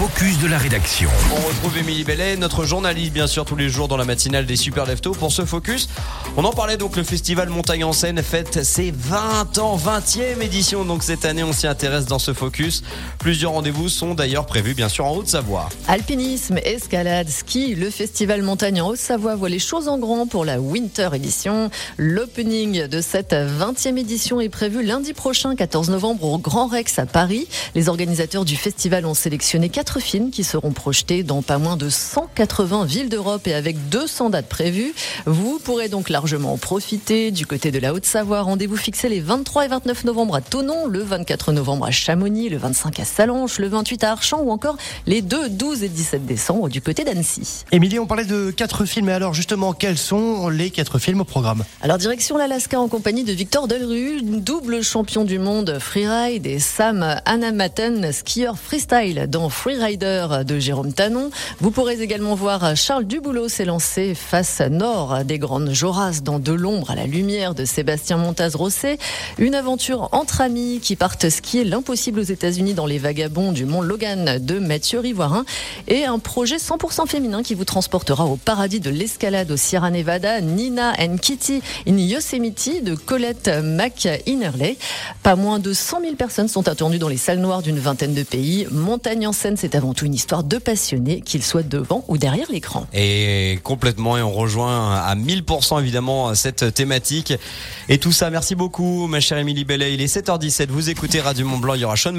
focus de la rédaction. On retrouve Émilie Bellet, notre journaliste bien sûr tous les jours dans la matinale des Super Leftos pour ce focus. On en parlait donc le festival Montagne en Seine fête ses 20 ans, 20e édition donc cette année on s'y intéresse dans ce focus. Plusieurs rendez-vous sont d'ailleurs prévus bien sûr en Haute-Savoie. Alpinisme, escalade, ski, le festival Montagne en Haute-Savoie voit les choses en grand pour la Winter Edition. L'opening de cette 20e édition est prévu lundi prochain 14 novembre au Grand Rex à Paris. Les organisateurs du festival ont sélectionné quatre films qui seront projetés dans pas moins de 180 villes d'Europe et avec 200 dates prévues. Vous pourrez donc largement en profiter. Du côté de la Haute-Savoie, rendez-vous fixé les 23 et 29 novembre à Tonon, le 24 novembre à Chamonix, le 25 à Salanches, le 28 à Archamps ou encore les 2, 12 et 17 décembre du côté d'Annecy. Émilie, on parlait de quatre films, et alors justement, quels sont les quatre films au programme? Alors direction l'Alaska en compagnie de Victor Delru, double champion du monde freeride et Sam Anamaten, skieur freestyle dans Freerider de Jérôme Tanon. Vous pourrez également voir Charles Duboulot s'élancer face nord des Grandes Joras dans De l'ombre à la lumière de Sébastien Montaz-Rosset. Une aventure entre amis qui partent skier l'impossible aux États-Unis dans les vagabonds du mont Logan de Mathieu Rivoirin et un projet 100% féminin qui vous transportera au paradis de l'escalade au Sierra Nevada, Nina and Kitty in Yosemite de Colette McInnerley. Pas moins de 100 000 personnes sont attendues dans les salles noires d'une vingtaine de pays. Montagne en scène, c'est avant tout une histoire de passionnés, qu'ils soient devant ou derrière l'écran. Et complètement, et on rejoint à 1000% évidemment cette thématique. Et tout ça, merci beaucoup ma chère Émilie Bellet. Il est 7h17, vous écoutez Radio Mont Blanc, il y aura Sean